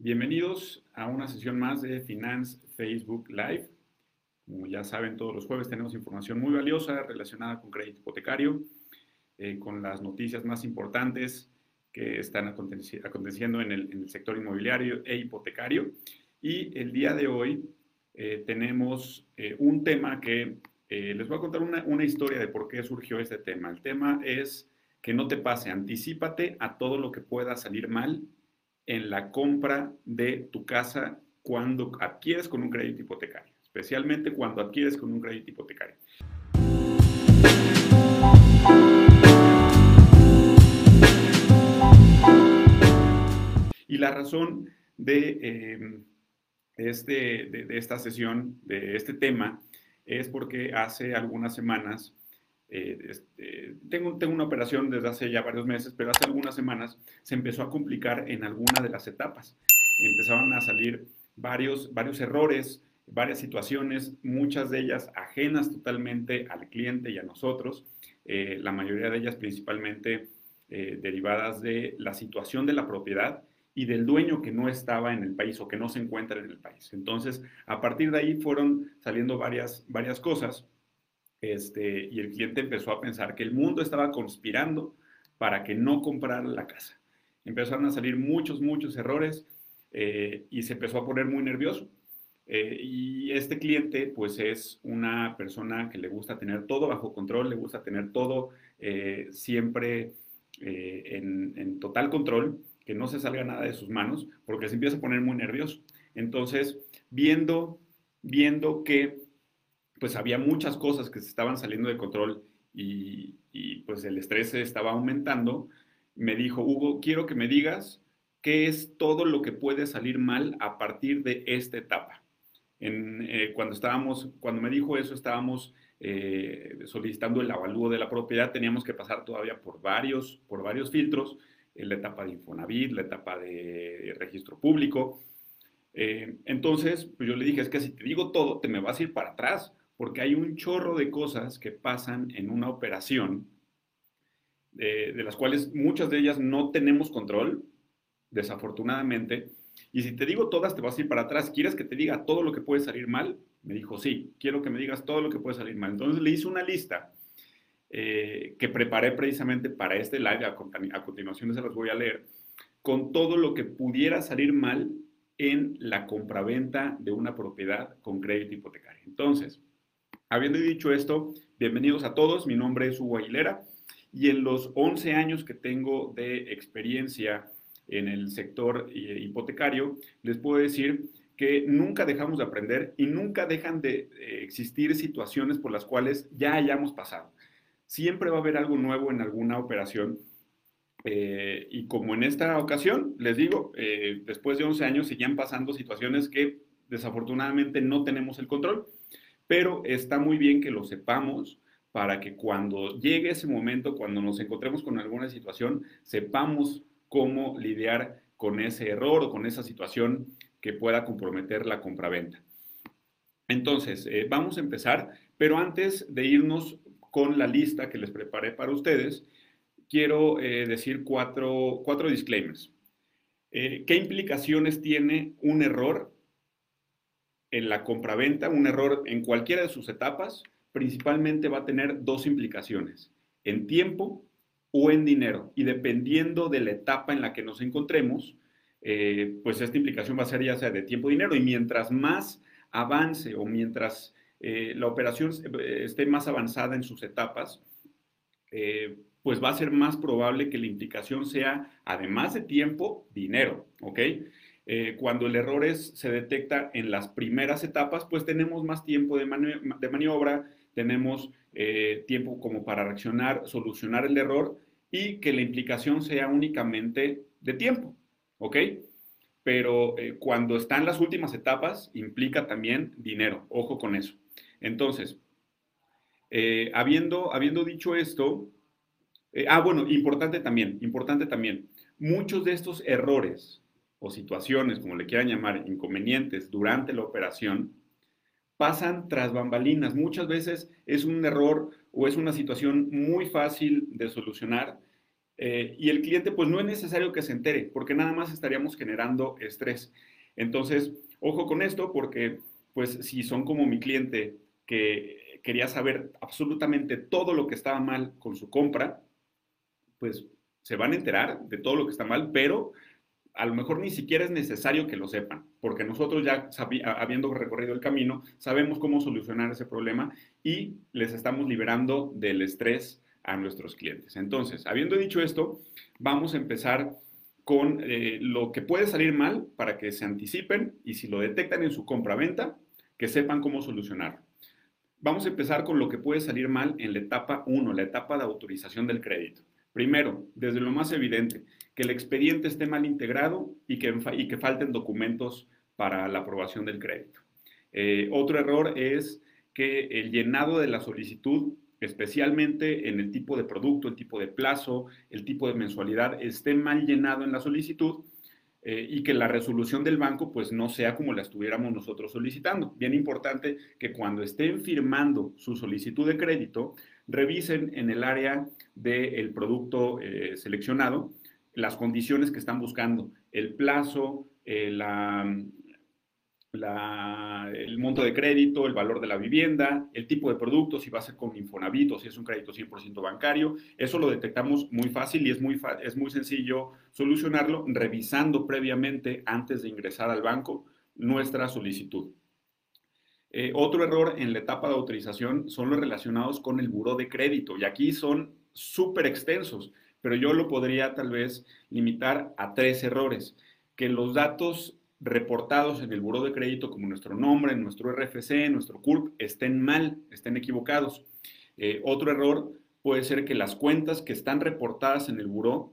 Bienvenidos a una sesión más de Finance Facebook Live. Como ya saben, todos los jueves tenemos información muy valiosa relacionada con crédito hipotecario, eh, con las noticias más importantes que están aconteciendo en el, sector inmobiliario e hipotecario. Y el día de hoy eh, tenemos eh, un tema que les voy a contar una, una historia de por qué surgió este tema. El tema es que no te pase, anticipate a todo lo que pueda salir mal en la compra de tu casa cuando adquieres con un crédito hipotecario, especialmente cuando adquieres con un crédito hipotecario. Y la razón de, em, este, de esta sesión, de este tema, es porque hace algunas semanas eh, este, tengo, tengo una operación desde hace ya varios meses, pero hace algunas semanas se empezó a complicar en alguna de las etapas. Empezaron a salir varios, varios errores, varias situaciones, muchas de ellas ajenas totalmente al cliente y a nosotros, eh, la mayoría de ellas principalmente eh, derivadas de la situación de la propiedad y del dueño que no estaba en el país o que no se encuentra en el país. Entonces, a partir de ahí fueron saliendo varias, varias cosas este, y el cliente empezó a pensar que el mundo estaba conspirando para que no comprara la casa. Empezaron a salir muchos, muchos errores eh, y se empezó a poner muy nervioso. Eh, y este cliente, pues es una persona que le gusta tener todo bajo control, le gusta tener todo eh, siempre en, en, total control, que no se salga nada de sus manos, porque se empieza a poner muy nervioso. Entonces, viendo, viendo que pues había muchas cosas que se estaban saliendo de control y, pues el estrés estaba aumentando, me dijo, Hugo, quiero que me digas qué es todo lo que puede salir mal a partir de esta etapa. Eh, cuando estábamos, cuando me dijo eso, estábamos eh, solicitando el avalúo de la propiedad, teníamos que pasar todavía por varios, por varios filtros, la etapa de Infonavit, la etapa de registro público. Eh, entonces, pues yo le dije, es que si te digo todo, te me vas a ir para atrás porque hay un chorro de cosas que pasan en una operación, de, las cuales muchas de ellas no tenemos control, desafortunadamente. Y si te digo todas, te vas a ir para atrás. ¿Quieres que te diga todo lo que puede salir mal? Me dijo, sí, quiero que me digas todo lo que puede salir mal. Entonces le hice una lista eh, que preparé precisamente para este live, a, a continuación se las voy a leer, con todo lo que pudiera salir mal en la compraventa de una propiedad con crédito hipotecario. Entonces, Habiendo dicho esto, bienvenidos a todos. Mi nombre es Hugo Aguilera y en los 11 años que tengo de experiencia en el sector eh, hipotecario, les puedo decir que nunca dejamos de aprender y nunca dejan de eh, existir situaciones por las cuales ya hayamos pasado. Siempre va a haber algo nuevo en alguna operación. Eh, y como en esta ocasión, les digo, después de 11 años siguen pasando situaciones que desafortunadamente no tenemos el control pero está muy bien que lo sepamos para que cuando llegue ese momento, cuando nos encontremos con alguna situación, sepamos cómo lidiar con ese error o con esa situación que pueda comprometer la compraventa. Entonces, eh, vamos a empezar, pero antes de irnos con la lista que les preparé para ustedes, quiero eh, decir cuatro, cuatro disclaimers. Eh, ¿Qué implicaciones tiene un error en la compraventa, un error en cualquiera de sus etapas, principalmente va a tener dos implicaciones, en tiempo o en dinero. Y dependiendo de la etapa en la que nos encontremos, eh, pues esta implicación va a ser ya sea de tiempo o dinero. Y mientras más avance o mientras eh, la operación eh, esté más avanzada en sus etapas, pues va a ser más probable que la implicación sea, además de tiempo, dinero, ¿ok? Eh, cuando el error se detecta en las primeras etapas, pues tenemos más tiempo de, maniobra, tenemos eh, tiempo como para reaccionar, solucionar el error y que la implicación sea únicamente de tiempo, ¿ok? Pero eh, cuando están las últimas etapas, implica también dinero, ojo con eso. Entonces, habiendo, habiendo dicho esto, ah, bueno, importante también, importante también, muchos de estos errores o situaciones, como le quieran llamar, inconvenientes durante la operación, pasan tras bambalinas. Muchas veces es un error o es una situación muy fácil de solucionar Eh, y el cliente, pues no es necesario que se entere, porque nada más estaríamos generando estrés. Entonces, ojo con esto, porque pues si son como mi cliente que quería saber absolutamente todo lo que estaba mal con su compra, pues se van a enterar de todo lo que está mal, pero a lo mejor ni siquiera es necesario que lo sepan, porque nosotros ya habiendo recorrido el camino, sabemos cómo solucionar ese problema y les estamos liberando del estrés a nuestros clientes. Entonces, habiendo dicho esto, vamos a empezar con eh, lo que puede salir mal para que se anticipen y si lo detectan en su compra-venta, que sepan cómo solucionarlo. Vamos a empezar con lo que puede salir mal en la etapa 1, la etapa de autorización del crédito. Primero, desde lo más evidente, que el expediente esté mal integrado y que, y que falten documentos para la aprobación del crédito. Eh, otro error es que el llenado de la solicitud, especialmente en el tipo de producto, el tipo de plazo, el tipo de mensualidad, esté mal llenado en la solicitud eh, y que la resolución del banco pues no sea como la estuviéramos nosotros solicitando. Bien importante que cuando estén firmando su solicitud de crédito, revisen en el área del producto eh, seleccionado las condiciones que están buscando, el plazo, eh, el monto de crédito, el valor de la vivienda, el tipo de producto, si va a ser con Infonavit o si es un crédito 100% bancario. Eso lo detectamos muy fácil y es muy, es muy sencillo solucionarlo revisando previamente antes de ingresar al banco nuestra solicitud. Eh, otro error en la etapa de autorización son los relacionados con el buro de crédito y aquí son súper extensos pero yo lo podría tal vez limitar a tres errores. Que los datos reportados en el buro de crédito, como nuestro nombre, nuestro RFC, nuestro CURP, estén mal, estén equivocados. Eh, otro error puede ser que las cuentas que están reportadas en el buró,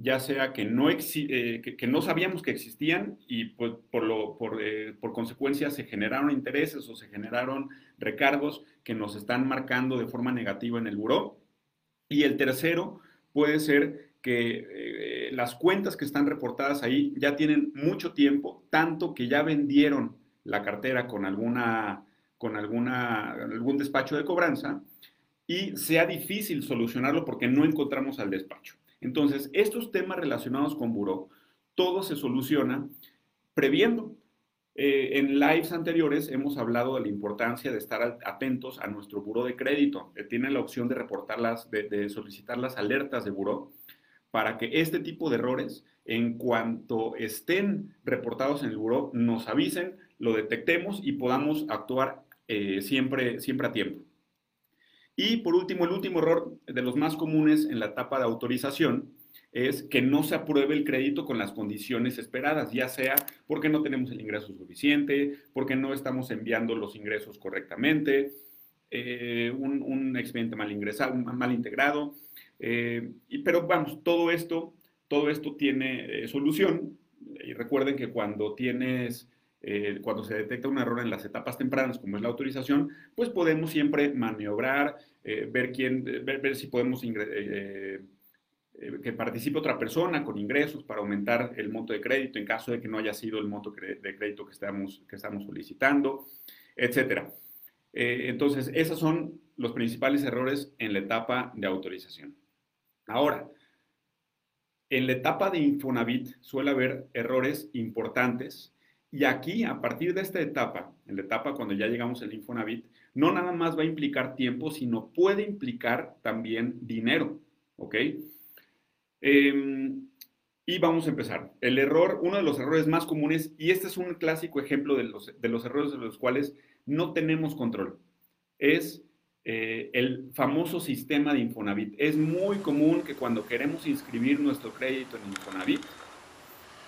ya sea que no, eh, que, no sabíamos que existían y pues, por, lo, por, eh, por consecuencia se generaron intereses o se generaron recargos que nos están marcando de forma negativa en el buró. Y el tercero puede ser que eh, las cuentas que están reportadas ahí ya tienen mucho tiempo, tanto que ya vendieron la cartera con alguna con alguna algún despacho de cobranza y sea difícil solucionarlo porque no encontramos al despacho. Entonces, estos temas relacionados con buró, todo se soluciona previendo. Eh, en lives anteriores hemos hablado de la importancia de estar atentos a nuestro buro de crédito. Eh, tienen la opción de reportarlas, de, solicitar las alertas de buro para que este tipo de errores, en cuanto estén reportados en el buro, nos avisen, lo detectemos y podamos actuar eh, siempre, siempre a tiempo. Y por último, el último error de los más comunes en la etapa de autorización es que no se apruebe el crédito con las condiciones esperadas, ya sea porque no tenemos el ingreso suficiente, porque no estamos enviando los ingresos correctamente, eh, un, expediente mal ingresado, mal integrado. Eh, pero vamos, todo esto, todo esto tiene eh, solución. Y recuerden que cuando tienes, cuando se detecta un error en las etapas tempranas, como es la autorización, pues podemos siempre maniobrar, ver quién, ver, ver si podemos eh, que participe otra persona con ingresos para aumentar el monto de crédito en caso de que no haya sido el monto de crédito que estamos, que estamos solicitando. Eh, entonces, esos son los principales errores en la etapa de autorización. Ahora, en la etapa de Infonavit suele haber errores importantes y aquí, a partir de esta etapa, en la etapa cuando ya llegamos al Infonavit, no nada más va a implicar tiempo, sino puede implicar también dinero, ¿ok? Em, y vamos a empezar. El error, uno de los errores más comunes, y este es un clásico ejemplo de los, de los errores de los cuales no tenemos control, es eh, el famoso sistema de Infonavit. Es muy común que cuando queremos inscribir nuestro crédito en Infonavit,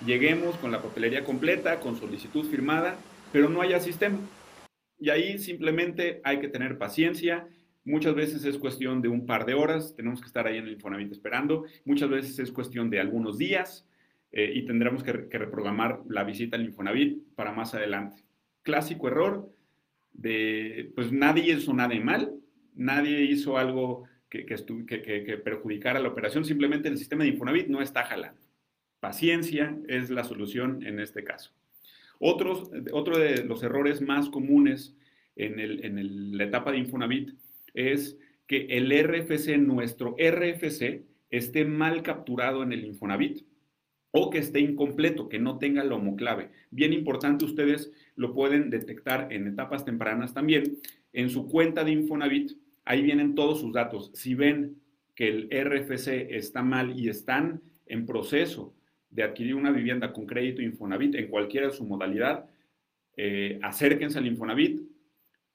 lleguemos con la papelería completa, con solicitud firmada, pero no haya sistema. Y ahí simplemente hay que tener paciencia Muchas veces es cuestión de un par de horas, tenemos que estar ahí en el Infonavit esperando. Muchas veces es cuestión de algunos días eh, y tendremos que, reprogramar la visita al Infonavit para más adelante. Clásico error de, pues nadie hizo nada de mal, nadie hizo algo que, que, perjudicara la operación, simplemente el sistema de Infonavit no está jalando. Paciencia es la solución en este caso. Otro de los errores más comunes en, el, en la etapa de Infonavit es que el RFC, nuestro RFC, esté mal capturado en el Infonavit o que esté incompleto, que no tenga la homoclave. Bien importante, ustedes lo pueden detectar en etapas tempranas también. En su cuenta de Infonavit, ahí vienen todos sus datos. Si ven que el RFC está mal y están en proceso de adquirir una vivienda con crédito Infonavit en cualquiera de su modalidad, eh, acérquense al Infonavit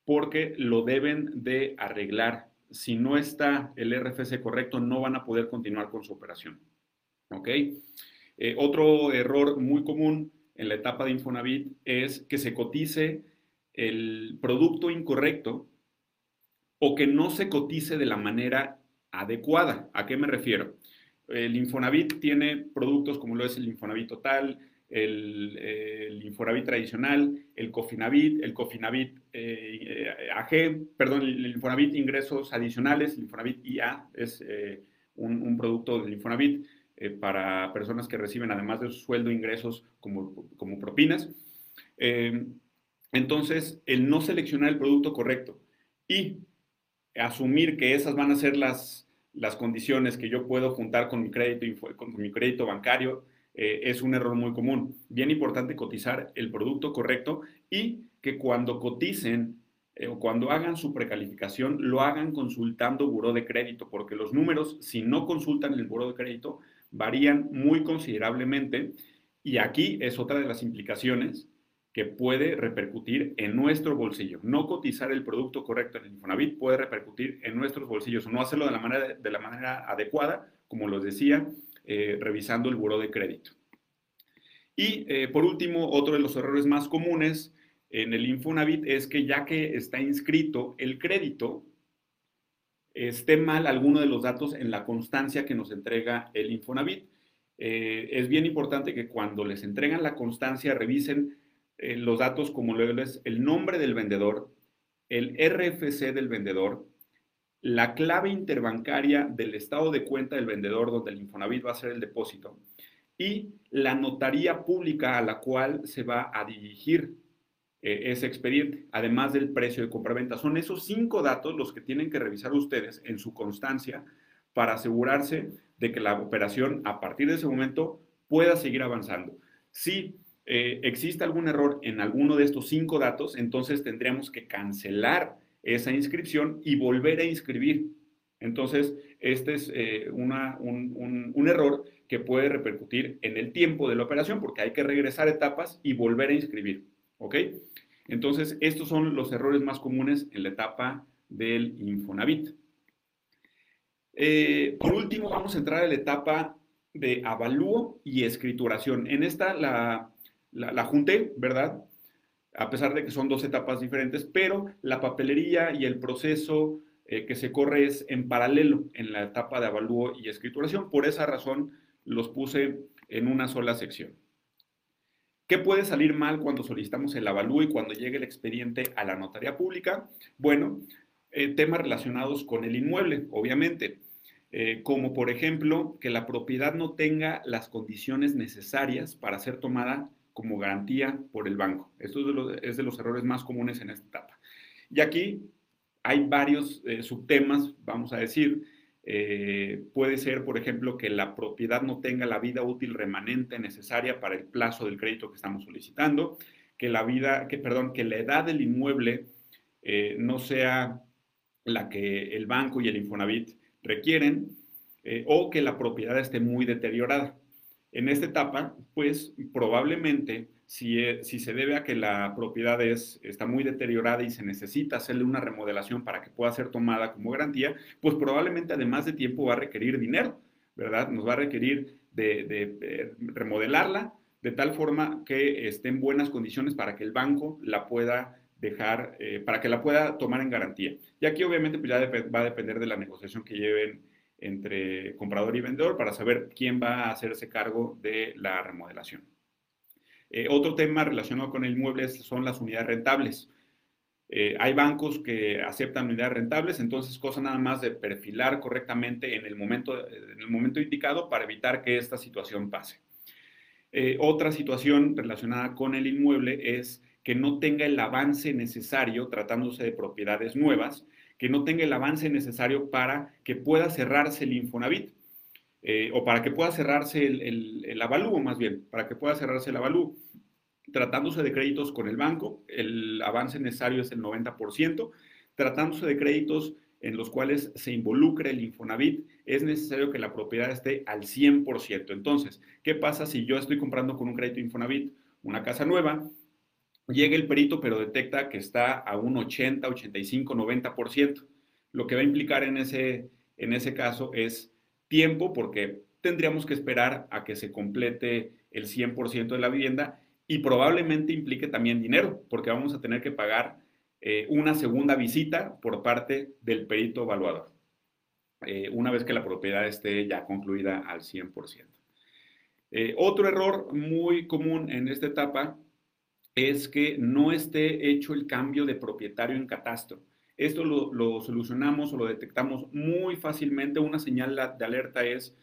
porque lo deben de arreglar. Si no está el RFC correcto, no van a poder continuar con su operación. ¿Ok? Eh, otro error muy común en la etapa de Infonavit es que se cotice el producto incorrecto o que no se cotice de la manera adecuada. ¿A qué me refiero? El Infonavit tiene productos como lo es el Infonavit Total, el, Infonavit tradicional, el Cofinavit, el Cofinavit eh, AG, perdón, el Infonavit ingresos adicionales, el Infonavit IA es eh, un, producto del Infonavit eh, para personas que reciben además de su sueldo ingresos como, como propinas. entonces, el no seleccionar el producto correcto y asumir que esas van a ser las, las condiciones que yo puedo juntar con mi crédito, con mi crédito bancario, eh, es un error muy común. Bien importante cotizar el producto correcto y que cuando coticen eh, o cuando hagan su precalificación, lo hagan consultando buró de crédito, porque los números, si no consultan el buró de crédito, varían muy considerablemente. Y aquí es otra de las implicaciones que puede repercutir en nuestro bolsillo. No cotizar el producto correcto en el Infonavit puede repercutir en nuestros bolsillos, o no hacerlo de la manera, de la manera adecuada, como los decía, eh, revisando el buró de crédito. Y eh, por último, otro de los errores más comunes en el Infonavit es que ya que está inscrito el crédito, esté mal alguno de los datos en la constancia que nos entrega el Infonavit. Eh, es bien importante que cuando les entregan la constancia revisen los datos como lo es el nombre del vendedor, el RFC del vendedor, la clave interbancaria del estado de cuenta del vendedor donde el Infonavit va a hacer el depósito y la notaría pública a la cual se va a dirigir eh, ese expediente, además del precio de compraventa. Son esos cinco datos los que tienen que revisar ustedes en su constancia para asegurarse de que la operación a partir de ese momento pueda seguir avanzando. Si eh, existe algún error en alguno de estos cinco datos, entonces tendríamos que cancelar esa inscripción y volver a inscribir. Entonces, este es eh, un, error que puede repercutir en el tiempo de la operación porque hay que regresar etapas y volver a inscribir. ¿Ok? Entonces, estos son los errores más comunes en la etapa del Infonavit. Eh, por último, vamos a entrar a la etapa de avalúo y escrituración. En esta la, la, la junté, ¿verdad? a pesar de que son dos etapas diferentes, pero la papelería y el proceso eh, que se corre es en paralelo en la etapa de avalúo y escrituración. Por esa razón los puse en una sola sección. ¿Qué puede salir mal cuando solicitamos el avalúo y cuando llegue el expediente a la notaría pública? Bueno, eh, temas relacionados con el inmueble, obviamente, eh, como por ejemplo que la propiedad no tenga las condiciones necesarias para ser tomada como garantía por el banco. Esto es de los, errores más comunes en esta etapa. Y aquí hay varios eh, subtemas, vamos a decir. Eh, puede ser, por ejemplo, que la propiedad no tenga la vida útil remanente necesaria para el plazo del crédito que estamos solicitando, que la vida, que, perdón, que la edad del inmueble eh, no sea la que el banco y el Infonavit requieren, o que la propiedad esté muy deteriorada. En esta etapa, pues probablemente si, e, si, se debe a que la propiedad es, está muy deteriorada y se necesita hacerle una remodelación para que pueda ser tomada como garantía, pues probablemente además de tiempo va a requerir dinero, ¿verdad? Nos va a requerir de, remodelarla de tal forma que esté en buenas condiciones para que el banco la pueda dejar, eh, para que la pueda tomar en garantía. Y aquí obviamente pues, ya va a depender de la negociación que lleven entre comprador y vendedor para saber quién va a hacerse cargo de la remodelación. Eh, otro tema relacionado con el inmueble son las unidades rentables. Eh, hay bancos que aceptan unidades rentables, entonces cosa nada más de perfilar correctamente en el momento, en el momento indicado para evitar que esta situación pase. Eh, otra situación relacionada con el inmueble es que no tenga el avance necesario tratándose de propiedades nuevas que no tenga el avance necesario para que pueda cerrarse el Infonavit. eh, o para que pueda cerrarse el, el, el, avalúo más bien, para que pueda cerrarse el avalúo. Tratándose de créditos con el banco, el avance necesario es el 90%. Tratándose de créditos en los cuales se involucre el Infonavit, es necesario que la propiedad esté al 100%. Entonces, ¿qué pasa si yo estoy comprando con un crédito Infonavit una casa nueva? Llega el perito, pero detecta que está a un 80, 85, 90%. Lo que va a implicar en ese, en ese caso es tiempo, porque tendríamos que esperar a que se complete el 100% de la vivienda y probablemente implique también dinero, porque vamos a tener que pagar eh, una segunda visita por parte del perito evaluador, eh, una vez que la propiedad esté ya concluida al 100%. Eh, otro error muy común en esta etapa es que no esté hecho el cambio de propietario en catastro. Esto lo, solucionamos o lo detectamos muy fácilmente. Una señal de alerta es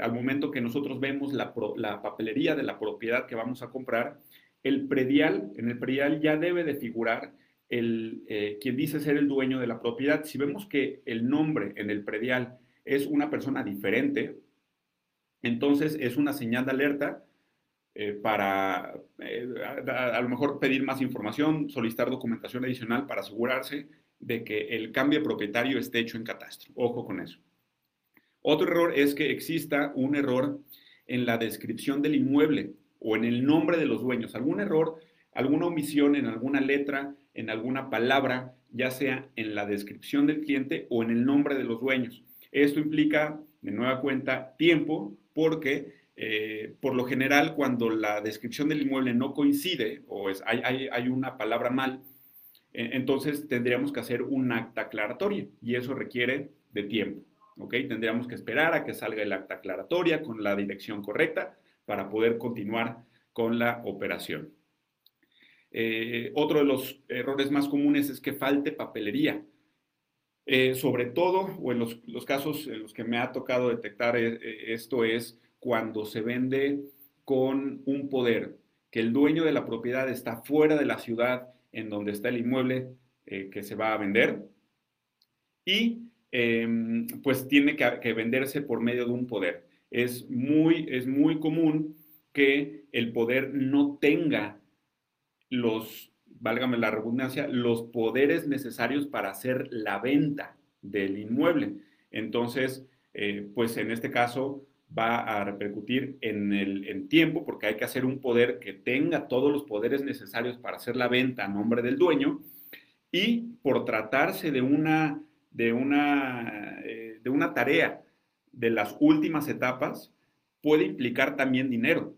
al momento que nosotros vemos la, la, papelería de la propiedad que vamos a comprar, el predial, en el predial ya debe de figurar el, eh, quien dice ser el dueño de la propiedad. Si vemos que el nombre en el predial es una persona diferente, entonces es una señal de alerta eh, para eh, a, lo mejor pedir más información, solicitar documentación adicional para asegurarse de que el cambio de propietario esté hecho en catastro. Ojo con eso. Otro error es que exista un error en la descripción del inmueble o en el nombre de los dueños. Algún error, alguna omisión en alguna letra en alguna palabra, ya sea en la descripción del cliente o en el nombre de los dueños. Esto implica, de nueva cuenta, tiempo, porque eh, por lo general cuando la descripción del inmueble no coincide o es, hay, hay, una palabra mal, eh, entonces tendríamos que hacer un acta aclaratoria y eso requiere de tiempo. ¿ok? Tendríamos que esperar a que salga el acta aclaratoria con la dirección correcta para poder continuar con la operación. Eh, otro de los errores más comunes es que falte papelería. Sobre todo, o en los, casos en los que me ha tocado detectar esto es cuando se vende con un poder, que el dueño de la propiedad está fuera de la ciudad en donde está el inmueble que se va a vender y em, pues tiene que, que, venderse por medio de un poder. Es muy, es muy común que el poder no tenga los, válgame la redundancia, los poderes necesarios para hacer la venta del inmueble. Entonces, eh, pues en este caso va a repercutir en el tiempo porque hay que hacer un poder que tenga todos los poderes necesarios para hacer la venta a nombre del dueño y por tratarse de una, de una, eh, de una tarea de las últimas etapas, puede implicar también dinero.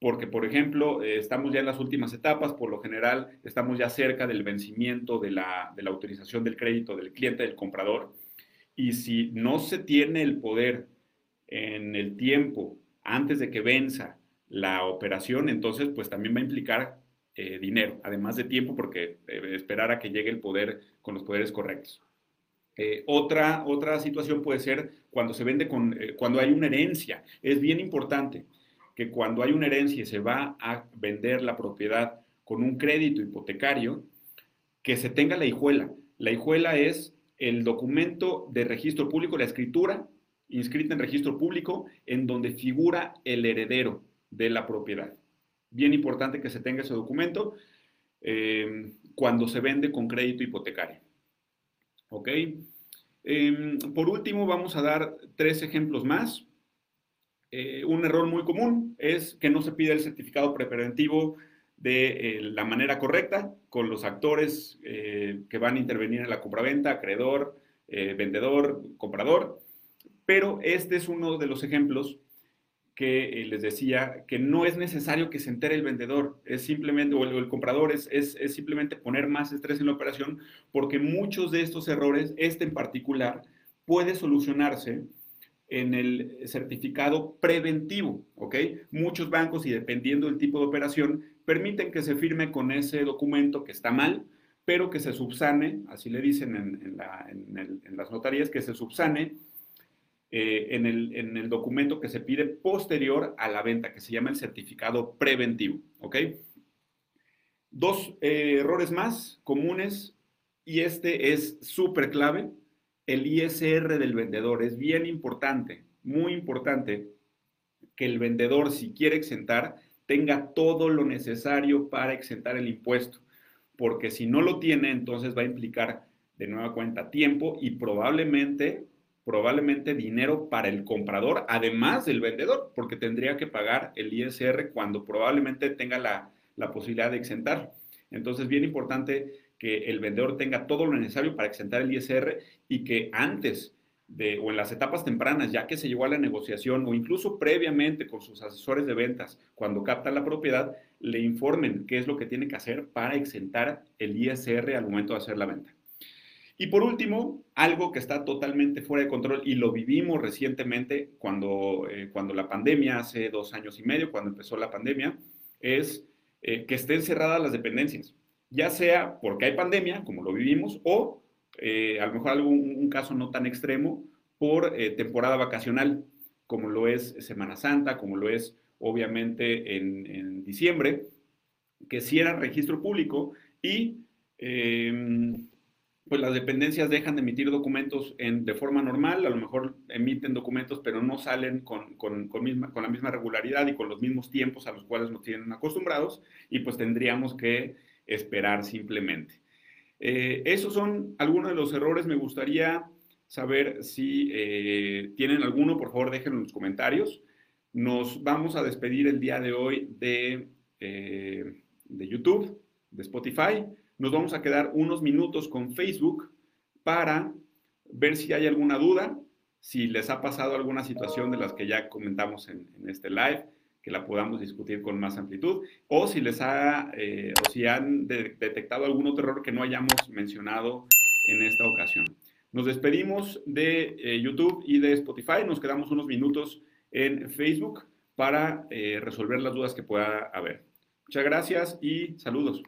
Porque, por ejemplo, eh, estamos ya en las últimas etapas, por lo general estamos ya cerca del vencimiento de la, de la, autorización del crédito del cliente, del comprador, y si no se tiene el poder en el tiempo antes de que venza la operación, entonces pues también va a implicar eh, dinero, además de tiempo, porque eh, esperar a que llegue el poder con los poderes correctos. otra, otra situación puede ser cuando se vende con, cuando hay una herencia. Es bien importante que cuando hay una herencia y se va a vender la propiedad con un crédito hipotecario, que se tenga la hijuela. La hijuela es el documento de registro público, la escritura inscrita en registro público, en donde figura el heredero de la propiedad. Bien importante que se tenga ese documento eh, cuando se vende con crédito hipotecario. ¿Ok? Em, por último, vamos a dar tres ejemplos más. Eh, un error muy común es que no se pide el certificado preventivo de eh, la manera correcta con los actores que van a intervenir en la compraventa, acreedor, vendedor, comprador. Pero este es uno de los ejemplos que les decía que no es necesario que se entere el vendedor, es simplemente, o el, comprador, es, es, simplemente poner más estrés en la operación, porque muchos de estos errores, este en particular, puede solucionarse en el certificado preventivo, ¿ok? Muchos bancos, y dependiendo del tipo de operación, permiten que se firme con ese documento que está mal, pero que se subsane, así le dicen en, las notarías, que se subsane eh, en, el, documento que se pide posterior a la venta, que se llama el certificado preventivo, ¿ok? Dos eh, errores más comunes, y este es súper clave, el ISR del vendedor. Es bien importante muy importante que el vendedor, si quiere exentar, tenga todo lo necesario para exentar el impuesto, porque si no lo tiene, entonces va a implicar de nueva cuenta tiempo y probablemente, probablemente dinero para el comprador, además del vendedor, porque tendría que pagar el ISR cuando probablemente tenga la, la posibilidad de exentar. Entonces, bien importante que el vendedor tenga todo lo necesario para exentar el ISR y que antes de, o en las etapas tempranas, ya que se llegó a la negociación o incluso previamente con sus asesores de ventas, cuando capta la propiedad, le informen qué es lo que tiene que hacer para exentar el ISR al momento de hacer la venta. Y por último, algo que está totalmente fuera de control y lo vivimos recientemente cuando, eh, cuando la pandemia, hace dos años y medio, cuando empezó la pandemia, es eh, que estén cerradas las dependencias ya sea porque hay pandemia, como lo vivimos, o eh, a lo mejor algún un caso no tan extremo por eh, temporada vacacional, como lo es Semana Santa, como lo es obviamente en, diciembre, que cierran registro público y em, pues las dependencias dejan de emitir documentos en, de forma normal, a lo mejor emiten documentos, pero no salen con, con, con la misma regularidad y con los mismos tiempos a los cuales nos tienen acostumbrados, y pues tendríamos que esperar simplemente. Eh, esos son algunos de los errores. Me gustaría saber si eh, tienen alguno, por favor déjenlo en los comentarios. Nos vamos a despedir el día de hoy de, eh, de YouTube, de Spotify. Nos vamos a quedar unos minutos con Facebook para ver si hay alguna duda, si les ha pasado alguna situación de las que ya comentamos en este live que la podamos discutir con más amplitud, o si les ha, eh, o si han detectado algún otro error que no hayamos mencionado en esta ocasión. Nos despedimos de eh, YouTube y de Spotify, nos quedamos unos minutos en Facebook para eh, resolver las dudas que pueda haber. Muchas gracias y saludos.